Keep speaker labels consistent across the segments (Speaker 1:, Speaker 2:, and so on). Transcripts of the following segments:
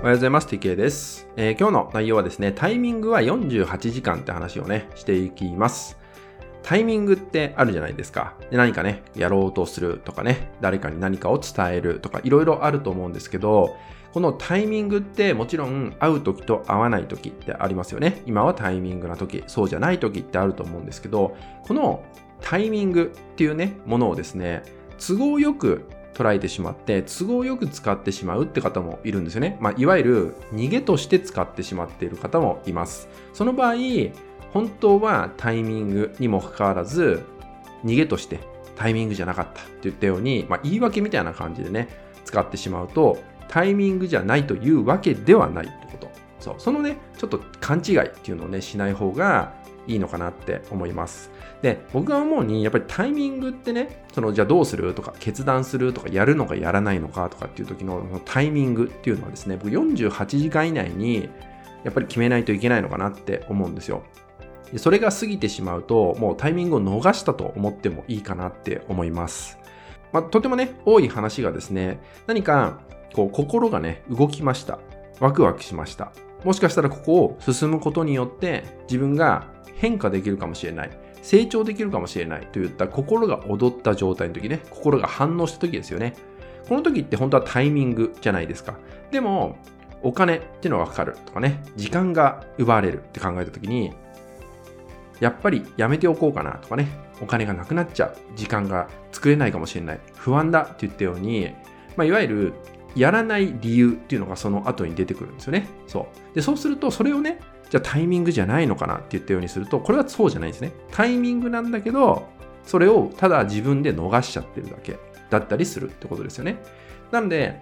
Speaker 1: おはようございます。TK です、えー、今日の内容はですね、タイミングは48時間って話をね、していきます。タイミングってあるじゃないですか。で何かね、やろうとするとかね、誰かに何かを伝えるとか、いろいろあると思うんですけど、このタイミングってもちろん会う時と会わない時ってありますよね。今はタイミングな時、そうじゃない時ってあると思うんですけど、このタイミングっていうね、ものをですね、都合よく捉えてしまって都合よく使ってしまうって方もいるんですよね。まあ、いわゆる逃げとして使ってしまっている方もいます。その場合、本当はタイミングにもかかわらず逃げとしてタイミングじゃなかったって言ったように、まあ、言い訳みたいな感じでね使ってしまうとタイミングじゃないというわけではないってこと。そうそのねちょっと勘違いっていうのをねしない方がいいのかなって思います。で、僕が思うに、やっぱりタイミングってね、その、じゃあどうするとか、決断するとか、やるのかやらないのかとかっていう時のタイミングっていうのはですね、僕48時間以内に、やっぱり決めないといけないのかなって思うんですよ。でそれが過ぎてしまうと、もうタイミングを逃したと思ってもいいかなって思います。まあ、とてもね、多い話がですね、何か、こう、心がね、動きました。ワクワクしました。もしかしたらここを進むことによって自分が変化できるかもしれない。成長できるかもしれないといった心が踊った状態の時ね、心が反応した時ですよね。この時って本当はタイミングじゃないですか。でも、お金っていうのがかかるとかね、時間が奪われるって考えた時に、やっぱりやめておこうかなとかね、お金がなくなっちゃう、時間が作れないかもしれない、不安だって言ったように、まあ、いわゆるやらない理由っていうのがその後に出てくるんですよね。そう。で、そうすると、それをね、じゃあタイミングじゃないのかなって言ったようにすると、これはそうじゃないんですね。タイミングなんだけど、それをただ自分で逃しちゃってるだけだったりするってことですよね。なので、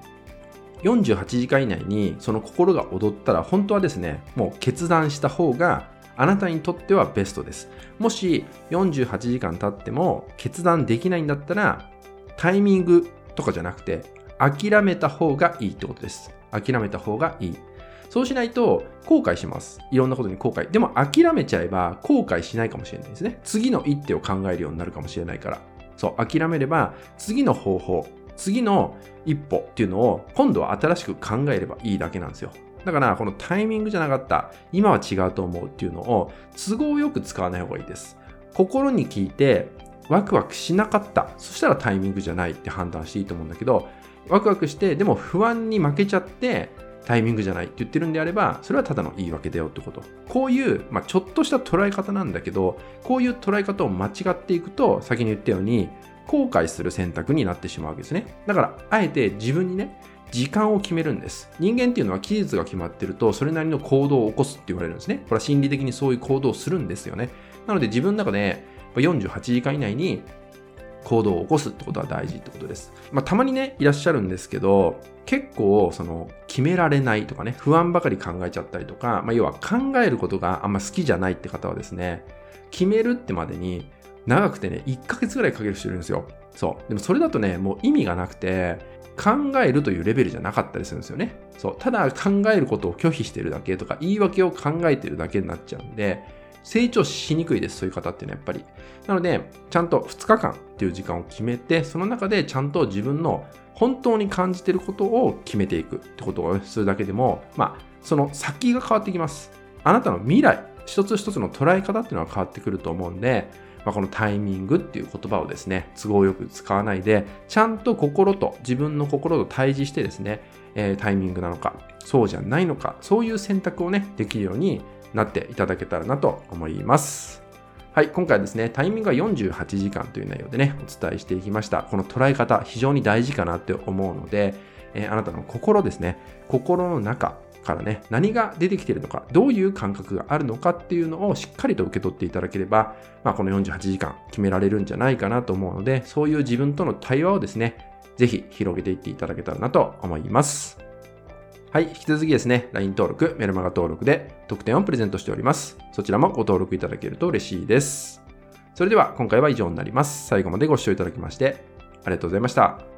Speaker 1: 48時間以内にその心が踊ったら、本当はですね、もう決断した方があなたにとってはベストです。もし48時間経っても決断できないんだったら、タイミングとかじゃなくて、諦めた方がいいってことです。諦めた方がいい。そうしないと後悔します。いろんなことに後悔。でも諦めちゃえば後悔しないかもしれないですね。次の一手を考えるようになるかもしれないから。そう、諦めれば次の方法、次の一歩っていうのを今度は新しく考えればいいだけなんですよ。だからこのタイミングじゃなかった、今は違うと思うっていうのを都合よく使わない方がいいです。心に聞いてワクワクしなかった。そしたらタイミングじゃないって判断していいと思うんだけど、ワクワクして、でも不安に負けちゃって、タイミングじゃないって言ってるんであれば、それはただの言い訳だよってこと。こういう、まあ、ちょっとした捉え方なんだけど、こういう捉え方を間違っていくと、先に言ったように、後悔する選択になってしまうわけですね。だから、あえて自分にね、時間を決めるんです。人間っていうのは期日が決まってると、それなりの行動を起こすって言われるんですね。これは心理的にそういう行動をするんですよね。なので自分の中で48時間以内に行動を起こすってことは大事ってことです。まあ、たまにね、いらっしゃるんですけど、結構、その、決められないとかね、不安ばかり考えちゃったりとか、まあ、要は考えることがあんま好きじゃないって方はですね、決めるってまでに、長くてね、1ヶ月ぐらいかける人いるんですよ。そう。でもそれだとね、もう意味がなくて、考えるというレベルじゃなかったりするんですよね。そう。ただ考えることを拒否してるだけとか、言い訳を考えてるだけになっちゃうんで、成長しにくいです、そういう方っていうのはやっぱり。なので、ちゃんと2日間っていう時間を決めて、その中でちゃんと自分の本当に感じてることを決めていくってことをするだけでも、まあ、その先が変わってきます。あなたの未来、一つ一つの捉え方っていうのは変わってくると思うんで、まあ、このタイミングっていう言葉をですね、都合よく使わないで、ちゃんと心と、自分の心と対峙してですね、えー、タイミングなのか、そうじゃないのか、そういう選択をね、できるようになっていただけたらなと思います。はい、今回はですね、タイミングが48時間という内容でね、お伝えしていきました。この捉え方、非常に大事かなって思うので、えー、あなたの心ですね、心の中からね、何が出てきてるのか、どういう感覚があるのかっていうのをしっかりと受け取っていただければ、まあ、この48時間決められるんじゃないかなと思うので、そういう自分との対話をですね、ぜひ広げていっていただけたらなと思います。はい、引き続きですね、LINE 登録、メルマガ登録で特典をプレゼントしております。そちらもご登録いただけると嬉しいです。それでは今回は以上になります。最後までご視聴いただきましてありがとうございました。